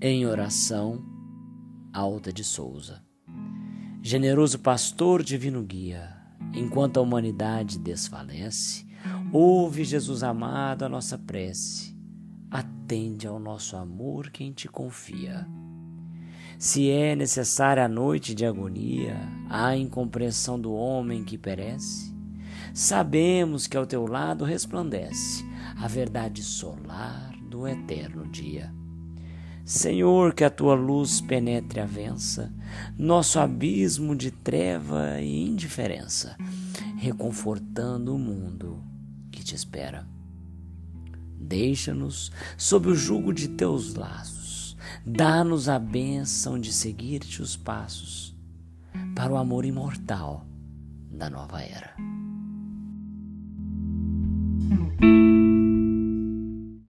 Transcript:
Em oração, Alta de Souza. Generoso pastor divino guia, enquanto a humanidade desfalece, ouve, Jesus amado, a nossa prece, atende ao nosso amor quem te confia. Se é necessária a noite de agonia, a incompreensão do homem que perece, sabemos que ao teu lado resplandece a verdade solar do eterno dia. Senhor, que a tua luz penetre a vença, nosso abismo de treva e indiferença, reconfortando o mundo que te espera. Deixa-nos sob o jugo de teus laços, dá-nos a bênção de seguir-te os passos para o amor imortal da nova era.